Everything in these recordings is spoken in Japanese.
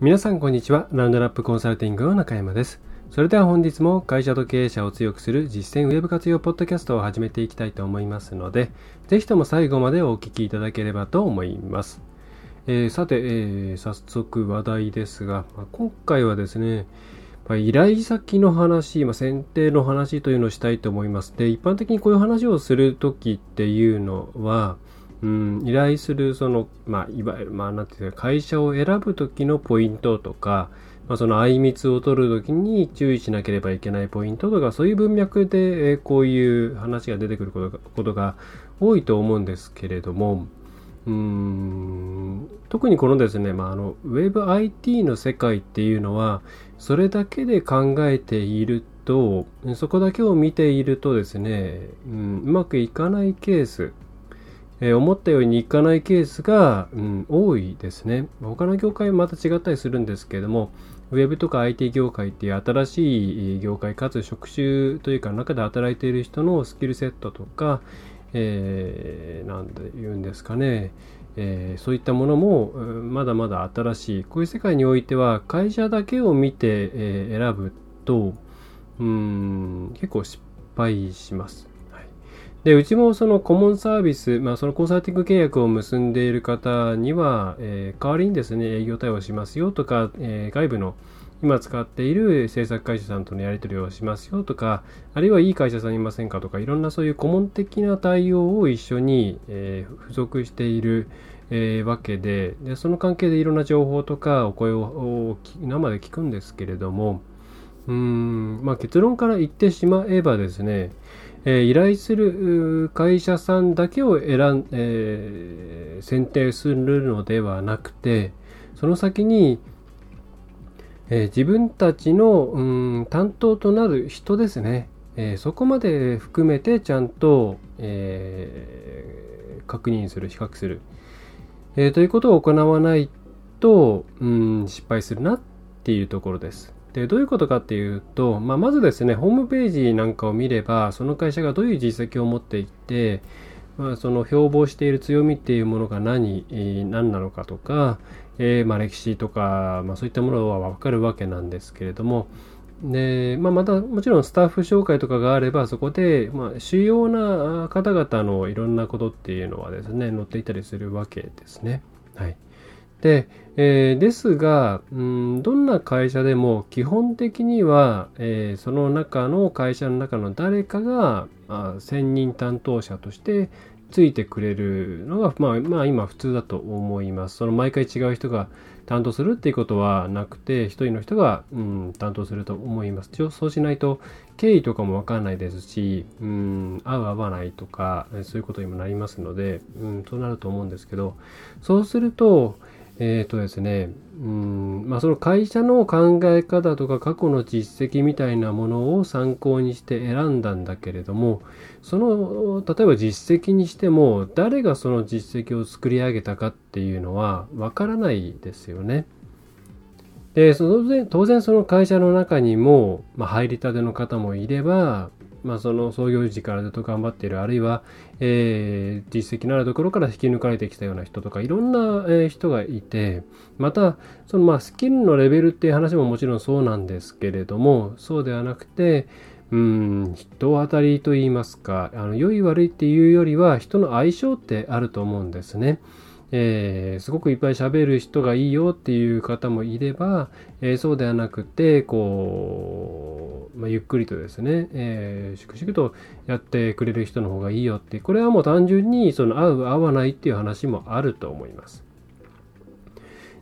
皆さんこんにちは。ラウンドラップコンサルティングの中山です。それでは本日も会社と経営者を強くする実践ウェブ活用ポッドキャストを始めていきたいと思いますので、ぜひとも最後までお聞きいただければと思います。えー、さて、えー、早速話題ですが、まあ、今回はですね、ま、依頼先の話、まあ、選定の話というのをしたいと思います。で、一般的にこういう話をするときっていうのは、うん、依頼する、その、まあ、いわゆる、まあ、なんていうか、会社を選ぶときのポイントとか、まあ、その、あいみつを取るときに注意しなければいけないポイントとか、そういう文脈で、えこういう話が出てくることがことが多いと思うんですけれども、うん、特にこのですね、まあ、あの、WebIT の世界っていうのは、それだけで考えていると、そこだけを見ているとですね、うん、うまくいかないケース、えー、思ったようにいかないケースが、うん、多いですね。他の業界はまた違ったりするんですけれども、ウェブとか IT 業界っていう新しい業界かつ職種というか中で働いている人のスキルセットとか、えー、なんで言うんですかね、えー、そういったものもまだまだ新しい。こういう世界においては会社だけを見て、え、選ぶと、うん結構失敗します。で、うちもそのコモンサービス、まあ、そのコンサルティング契約を結んでいる方には、えー、代わりにですね、営業対応しますよとか、えー、外部の今使っている制作会社さんとのやり取りをしますよとか、あるいはいい会社さんいませんかとか、いろんなそういう顧問的な対応を一緒に、えー、付属している、えー、わけでで、その関係でいろんな情報とかお声を生で聞くんですけれども、うん、まあ、結論から言ってしまえばですね、え、依頼する会社さんだけを選ん、えー、選定するのではなくて、その先に、えー、自分たちの、うん、担当となる人ですね、えそこまで含めてちゃんと、え確認する、比較する、えということを行わないと、うん、失敗するなっていうところです。で、どういうことかっていうと、まあ、まずですね、ホームページなんかを見れば、その会社がどういう実績を持っていて、まあ、その標榜している強みっていうものが何、何なのかとか、えー、まあ、歴史とか、まあ、そういったものはわかるわけなんですけれども、で、まあ、またもちろんスタッフ紹介とかがあれば、そこで、まあ、主要な方々のいろんなことっていうのはですね、載っていたりするわけですね。はい。で、えー、ですが、うん、どんな会社でも基本的には、えー、その中の会社の中の誰かが、あ、専任担当者としてついてくれるのが、まあ、まあ今普通だと思います。その毎回違う人が担当するっていうことはなくて、一人の人が、うん、担当すると思います。そうしないと経緯とかもわかんないですし、うん、合う合わないとか、そういうことにもなりますので、うん、そうなると思うんですけど、そうすると、えっ、ー、とですね、うん、まあその会社の考え方とか過去の実績みたいなものを参考にして選んだんだけれども、その、例えば実績にしても、誰がその実績を作り上げたかっていうのはわからないですよね。で、当然、当然その会社の中にも、まあ、入りたての方もいれば、まあ、その創業時からずっと頑張っている、あるいは、えー、実績のあるところから引き抜かれてきたような人とか、いろんな、えー、人がいて、また、そのまあスキルのレベルっていう話ももちろんそうなんですけれども、そうではなくて、うん、人当たりと言いますか、あの良い悪いっていうよりは人の相性ってあると思うんですね。えー、すごくいっぱい喋る人がいいよっていう方もいれば、えー、そうではなくて、こう、まあ、ゆっくりとですね、えー、粛々とやってくれる人の方がいいよって、これはもう単純にその合う合わないっていう話もあると思います。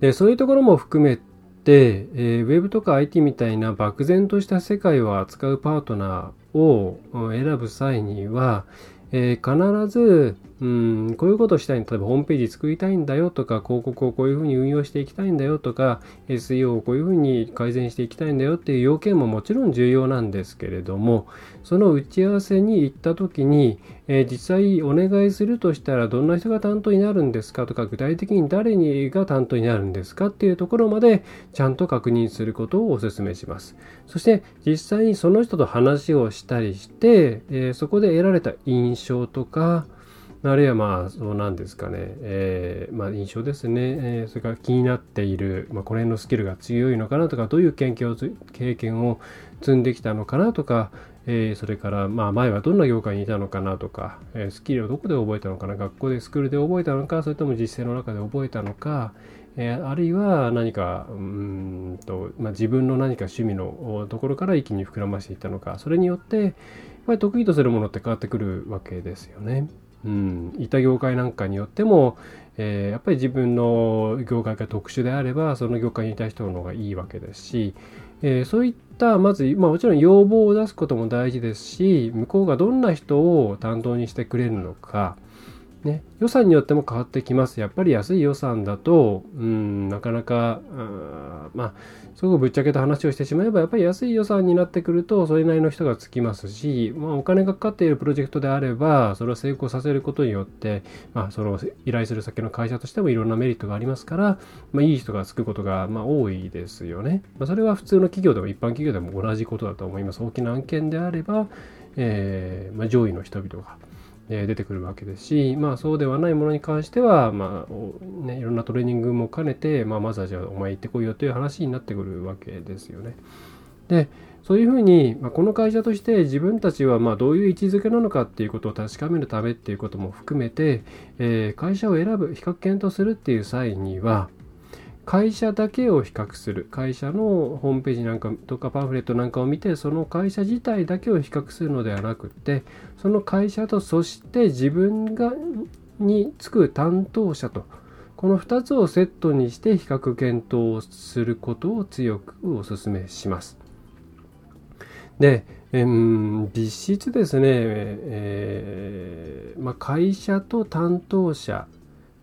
で、そういうところも含めて、えー、ウェブとか IT みたいな漠然とした世界を扱うパートナーを選ぶ際には、え、必ず、うん、こういうことをしたい例えばホームページ作りたいんだよとか、広告をこういうふうに運用していきたいんだよとか、SEO をこういうふうに改善していきたいんだよっていう要件ももちろん重要なんですけれども、その打ち合わせに行った時に、えー、実際お願いするとしたらどんな人が担当になるんですかとか、具体的に誰にが担当になるんですかっていうところまでちゃんと確認することをお勧めします。そして実際にその人と話をしたりして、えー、そこで得られた印象とか、あるいはまあ、そうなんですかね、えー、まあ印象ですね、えー、それから気になっている、まあ、これのスキルが強いのかなとか、どういう経験を経験を積んできたのかなとか、えー、それからまあ前はどんな業界にいたのかなとか、えー、スキルをどこで覚えたのかな、学校でスクールで覚えたのか、それとも実践の中で覚えたのか、えー、あるいは何かうんと、まあ、自分の何か趣味のところから一気に膨らましていったのか、それによって、やっぱり得意とするものって変わってくるわけですよね。うん、いた業界なんかによっても、えー、やっぱり自分の業界が特殊であればその業界にいた人の方がいいわけですし、えー、そういったまず、まあ、もちろん要望を出すことも大事ですし向こうがどんな人を担当にしてくれるのか、ね、予算によっても変わってきます。やっぱり安い予算だと、うん、なかなか、まあ、すごくぶっちゃけた話をしてしまえば、やっぱり安い予算になってくると、それなりの人がつきますし、まあ、お金がかかっているプロジェクトであれば、それを成功させることによって、まあ、その依頼する先の会社としてもいろんなメリットがありますから、まあ、いい人がつくことが、まあ、多いですよね。まあ、それは普通の企業でも一般企業でも同じことだと思います。大きな案件であれば、えーまあ、上位の人々が。え出てくるわけですし、まあそうではないものに関しては、まあね、いろんなトレーニングも兼ねて、まあ、まずはじゃあお前行ってこいよという話になってくるわけですよね。で、そういうふうに、まあ、この会社として自分たちはまどういう位置づけなのかっていうことを確かめるためっていうことも含めて、えー、会社を選ぶ、比較検討するっていう際には、会社だけを比較する会社のホームページなんかとかパンフレットなんかを見てその会社自体だけを比較するのではなくてその会社とそして自分がにつく担当者とこの2つをセットにして比較検討をすることを強くお勧めします。で、えー、実質ですね、えー、まあ、会社と担当者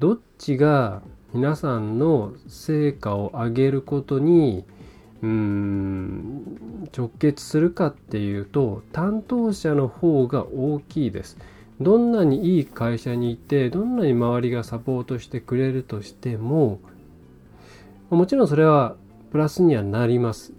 どっちが皆さんの成果を上げることにうん直結するかっていうと担当者の方が大きいです。どんなにいい会社にいてどんなに周りがサポートしてくれるとしてももちろんそれはプラスにはなります。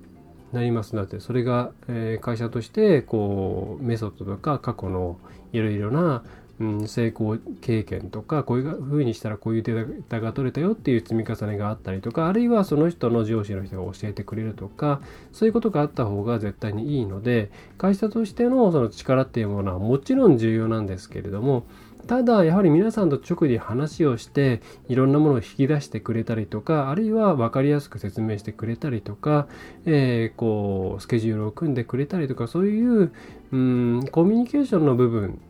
なりますだってそれが、え会社としてこうメソッドとか過去のいろいろなうん、成功経験とかこういうふうにしたらこういうデータが取れたよっていう積み重ねがあったりとかあるいはその人の上司の人が教えてくれるとかそういうことがあった方が絶対にいいので会社としてのその力っていうものはもちろん重要なんですけれどもただやはり皆さんと直に話をしていろんなものを引き出してくれたりとかあるいは分かりやすく説明してくれたりとか、えー、こうスケジュールを組んでくれたりとかそういううんコミュニケーションの部分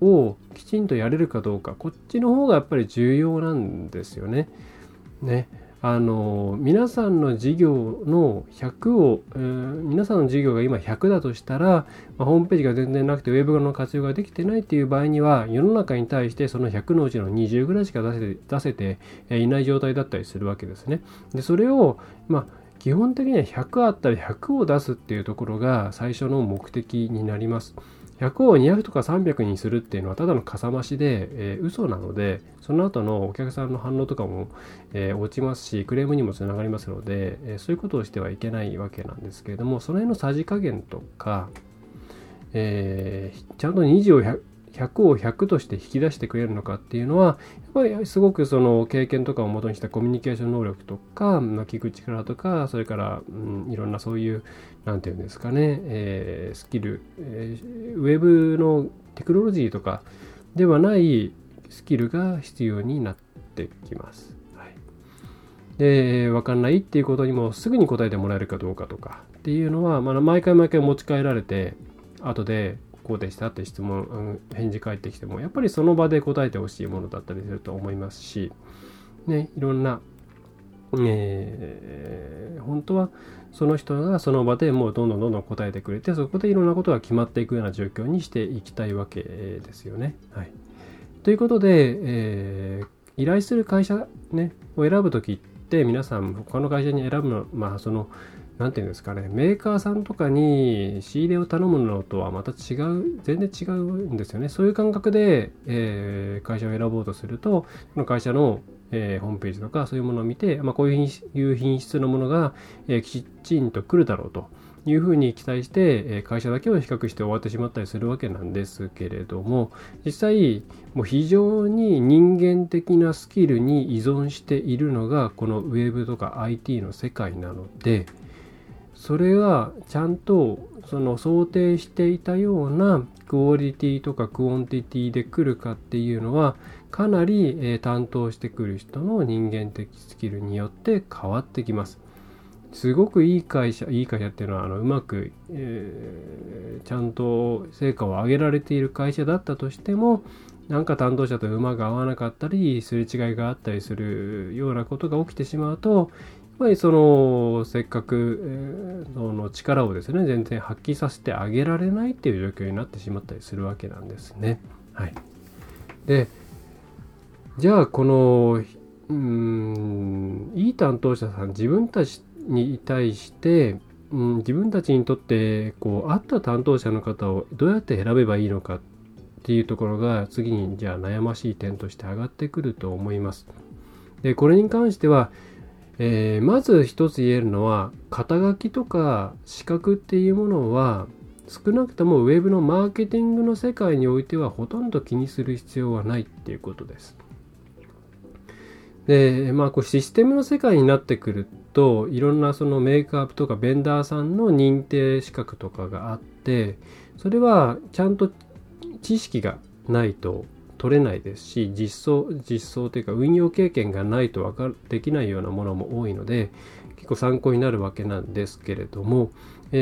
をきちんとやれるかどうかこっちの方がやっぱり重要なんですよね。ねあの皆さんの事業の100を、えー、皆さんの事業が今100だとしたら、まあ、ホームページが全然なくてウェブの活用ができてないっていう場合には世の中に対してその100のうちの20ぐらいしか出せていない状態だったりするわけですね。でそれを、まあ基本的には100あったら100を出すっていうところが最初の目的になります。100を200とか300にするっていうのはただのかさ増しで、えー、嘘なのでその後のお客さんの反応とかも、えー、落ちますしクレームにもつながりますので、えー、そういうことをしてはいけないわけなんですけれどもその辺のさじ加減とか、えー、ちゃんと2を100 100を100として引き出してくれるのかっていうのはやっぱりすごくその経験とかをもとにしたコミュニケーション能力とか、まあ、聞く力とかそれから、うん、いろんなそういう何て言うんですかね、えー、スキル、えー、ウェブのテクノロジーとかではないスキルが必要になってきます。はい、で分かんないっていうことにもすぐに答えてもらえるかどうかとかっていうのは、まあ、毎回毎回持ち帰られて後でこうでしたって質問、返事返ってきてもやっぱりその場で答えてほしいものだったりすると思いますし、ね、いろんな、えー、本当はその人がその場でもうどんどんどんどん答えてくれてそこでいろんなことが決まっていくような状況にしていきたいわけですよね。はいということで、えー、依頼する会社、ね、を選ぶときって皆さん他の会社に選ぶのまあその何て言うんですかねメーカーさんとかに仕入れを頼むのとはまた違う全然違うんですよね。そういう感覚で、えー、会社を選ぼうとするとその会社の、えー、ホームページとかそういうものを見て、まあ、こういう品質のものが、えー、きちんと来るだろうというふうに期待して、え会社だけを比較して終わってしまったりするわけなんですけれども実際もう非常に人間的なスキルに依存しているのがこのウェブとか IT の世界なのでそれがちゃんとその想定していたようなクオリティとか quantity で来るかっていうのはかなり、え担当してくる人の人間的スキルによって変わってきます。すごくいい会社、いい会社っていうのはあのうまく、えー、ちゃんと成果を上げられている会社だったとしてもなんか担当者と馬が合わなかったりすれ違いがあったりするようなことが起きてしまうとぱりそのせっかく、えー、その力をですね全然発揮させてあげられないっていう状況になってしまったりするわけなんですね。はい、でじゃあこのうんいい担当者さん自分たちに対して、うん、自分たちにとってこう合った担当者の方をどうやって選べばいいのかっていうところが次にじゃあ悩ましい点として上がってくると思います。でこれに関してはえー、まず一つ言えるのは肩書きとか資格っていうものは少なくともウェブのマーケティングの世界においてはほとんど気にする必要はないっていうことです。で、まあ、こうシステムの世界になってくるといろんなそのメーカーとかベンダーさんの認定資格とかがあってそれはちゃんと知識がないと取れないですし実装実装というか運用経験がないとわかできないようなものも多いので結構参考になるわけなんですけれども、え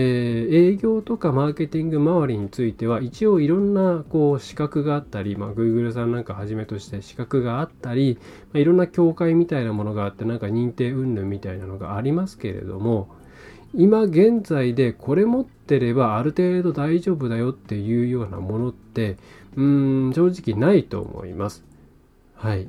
ー、営業とかマーケティング周りについては一応いろんなこう資格があったり、まあ、Google さんなんかはじめとして資格があったり、まあ、いろんな協会みたいなものがあってなんか認定云々みたいなのがありますけれども今現在でこれ持ってればある程度大丈夫だよっていうようなものってうん正直ないと思います。はい。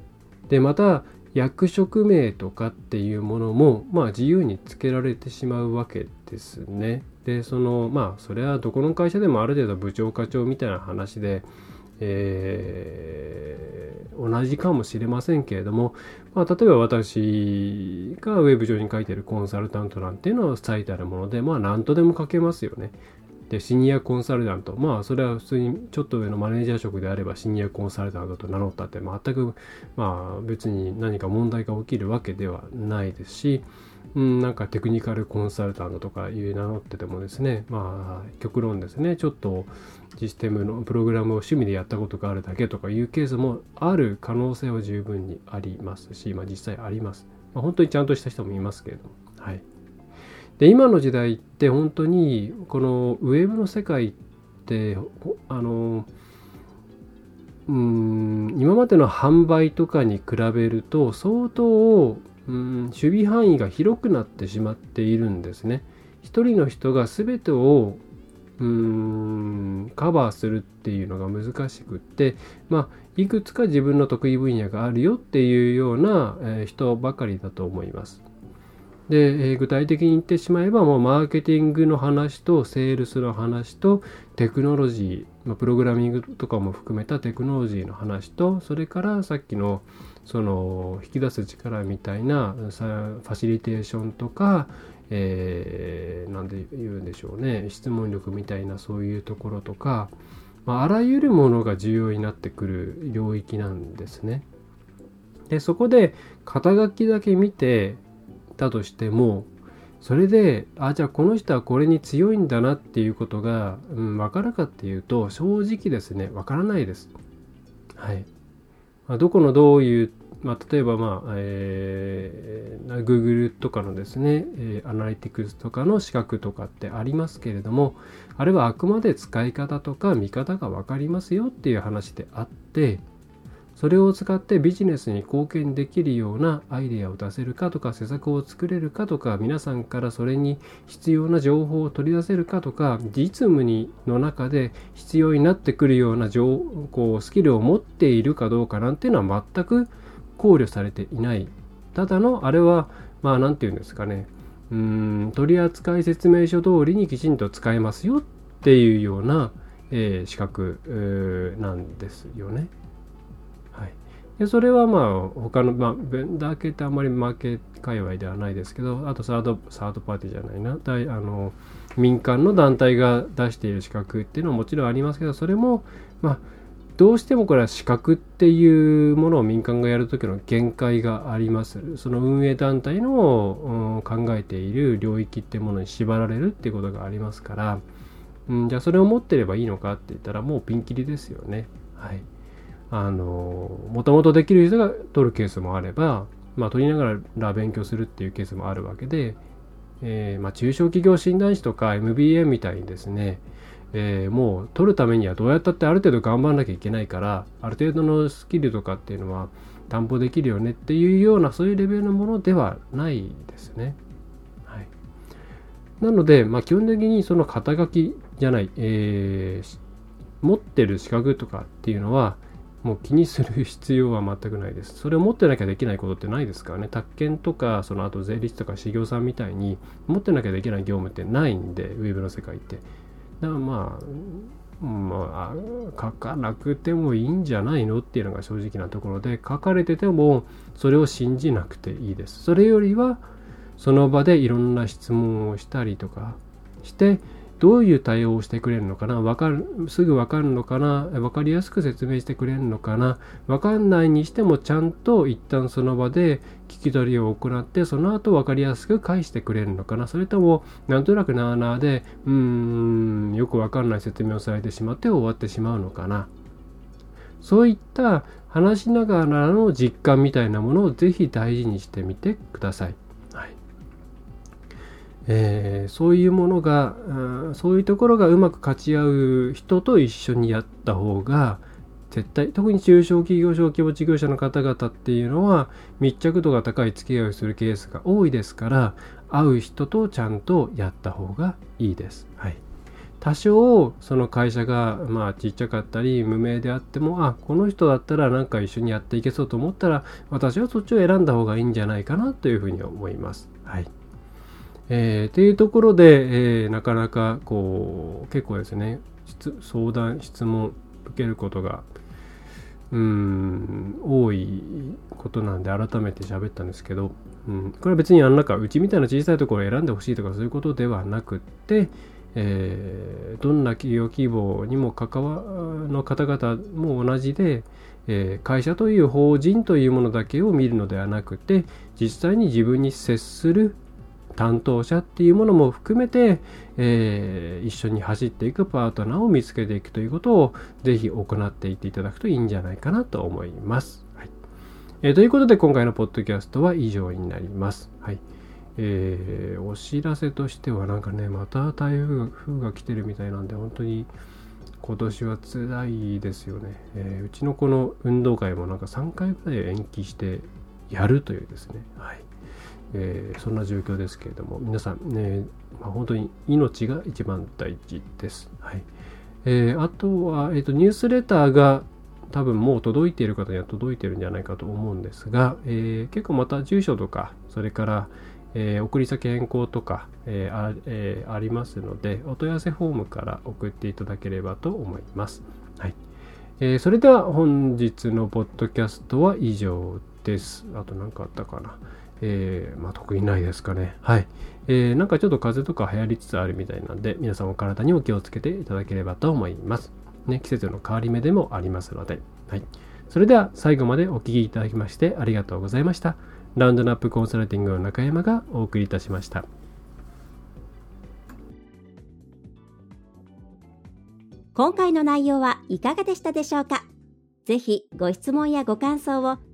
でまた役職名とかっていうものもまあ自由につけられてしまうわけですね。でそのまあそれはどこの会社でもある程度部長課長みたいな話でえー、同じかもしれませんけれども、まあ、例えば私がウェブ上に書いてるコンサルタントなんていうのは最たるもので、まあ何とでも書けますよね。で、シニアコンサルタント。まあ、それは普通にちょっと上のマネージャー職であればシニアコンサルタントと名乗ったって全く、まあ別に何か問題が起きるわけではないですし、うん、なんかテクニカルコンサルタントとかいう名乗っててもですね、まあ極論ですね、ちょっとシステムのプログラムを趣味でやったことがあるだけとかいうケースもある可能性は十分にありますし、まあ実際あります。まあ、本当にちゃんとした人もいますけれども。はい。で、今の時代って本当にこのウェブの世界ってあのうん今までの販売とかに比べると相当うん守備範囲が広くなってしまっているんですね。一人の人が全てをうんカバーするっていうのが難しくってまあいくつか自分の得意分野があるよっていうような、え人ばかりだと思います。で、え具体的に言ってしまえばもうマーケティングの話とセールスの話とテクノロジー、まあ、プログラミングとかも含めたテクノロジーの話とそれからさっきのその引き出す力みたいなファシリテーションとか、えー、なんで言うんでしょうね質問力みたいなそういうところとか、まあ、あらゆるものが重要になってくる領域なんですね。でそこで肩書きだけ見てたとしてもそれであじゃあこの人はこれに強いんだなっていうことが、うん、分かるかっていうと正直ですね分からないです。はい。まあ、どこのどういうまあ、例えば、まあえー、Google とかのですね、えー、アナリティクスとかの資格とかってありますけれども、あれはあくまで使い方とか見方が分かりますよっていう話であって、それを使ってビジネスに貢献できるようなアイデアを出せるかとか施策を作れるかとか皆さんからそれに必要な情報を取り出せるかとか実務にの中で必要になってくるような情こうスキルを持っているかどうかなんていうのは全く考慮されていないただのあれはまあ何て言うんですかねうん取扱説明書通りにきちんと使えますよっていうような、えー、資格なんですよね。でそれはまあ他の、まあ、ベンダー系ってあんまりマーケ界隈ではないですけどあとサードサードパーティーじゃないな大あの民間の団体が出している資格っていうのはもちろんありますけどそれもまあどうしてもこれは資格っていうものを民間がやるときの限界があります。その運営団体の、考えている領域ってものに縛られるっていうことがありますから、うん、じゃあそれを持ってればいいのかって言ったらもうピンキリですよね。はい。あのもともとできる人が取るケースもあれば、まあ、取りながら勉強するっていうケースもあるわけで、えー、まあ、中小企業診断士とか MBA みたいにですね、えー、もう取るためにはどうやったってある程度頑張らなきゃいけないからある程度のスキルとかっていうのは担保できるよねっていうようなそういうレベルのものではないですね。はい、なので、まあ、基本的にその肩書きじゃない、えー、持ってる資格とかっていうのはもう気にする必要は全くないです。それを持ってなきゃできないことってないですからね。宅建とか、その後税理士とか修行さんみたいに持ってなきゃできない業務ってないんで、ウェブの世界って。だからまあ、まあ、書かなくてもいいんじゃないのっていうのが正直なところで、書かれててもそれを信じなくていいです。それよりは、その場でいろんな質問をしたりとかして、どういう対応をしてくれるのかな？わかる、すぐわかるのかな？わかりやすく説明してくれるのかな？わかんないにしてもちゃんと一旦その場で聞き取りを行って、その後わかりやすく返してくれるのかな？それとも、なんとなくなーなーで、うーん、よくわかんない説明をされてしまって終わってしまうのかな？そういった話しながらの実感みたいなものをぜひ大事にしてみてください。えー、そういうものが、そういうところがうまく勝ち合う人と一緒にやった方が絶対特に中小企業小規模事業者の方々っていうのは密着度が高い付き合いをするケースが多いですから会う人とちゃんとやった方がいいです。はい、多少その会社がまあちっちゃかったり無名であってもあこの人だったらなんか一緒にやっていけそうと思ったら私はそっちを選んだ方がいいんじゃないかなというふうに思います。はいえー、っていうところで、えー、なかなかこう結構ですね。相談質問受けることがうん多いことなんで改めて喋ったんですけど、うん、これは別にあの中うちみたいな小さいところを選んでほしいとかそういうことではなくって、えー、どんな企業規模にも関わの方々も同じで、えー、会社という法人というものだけを見るのではなくて実際に自分に接する担当者っていうものも含めて、えー、一緒に走っていくパートナーを見つけていくということをぜひ行っていっていただくといいんじゃないかなと思います。はい。えー、ということで今回のポッドキャストは以上になります。はい。えー、お知らせとしてはなんかねまた台風が来てるみたいなんで本当に今年は辛いですよね、えー、うちのこの運動会もなんか3回ぐらい延期してやるというですね、はい、えー、そんな状況ですけれども皆さんね、まあ、本当に命が一番大事です。はいえー、あとは、えーと、ニュースレターが多分もう届いている方には届いているんじゃないかと思うんですが、え、結構また住所とかそれから、え、送り先変更とか、えあえ、ありますのでお問い合わせフォームから送っていただければと思います。はいえ、それでは本日のポッドキャストは以上です。あと何かあったかな。えー、まあ、特にないですかね。はい。えー、なんかちょっと風邪とか流行りつつあるみたいなんで、皆さんお体にお気をつけていただければと思います。ね、季節の変わり目でもありますので。はい。それでは最後までお聴きいただきましてありがとうございました。ラウンドナップコンサルティングの中山がお送りいたしました。今回の内容はいかがでしたでしょうか？ぜひご質問やご感想を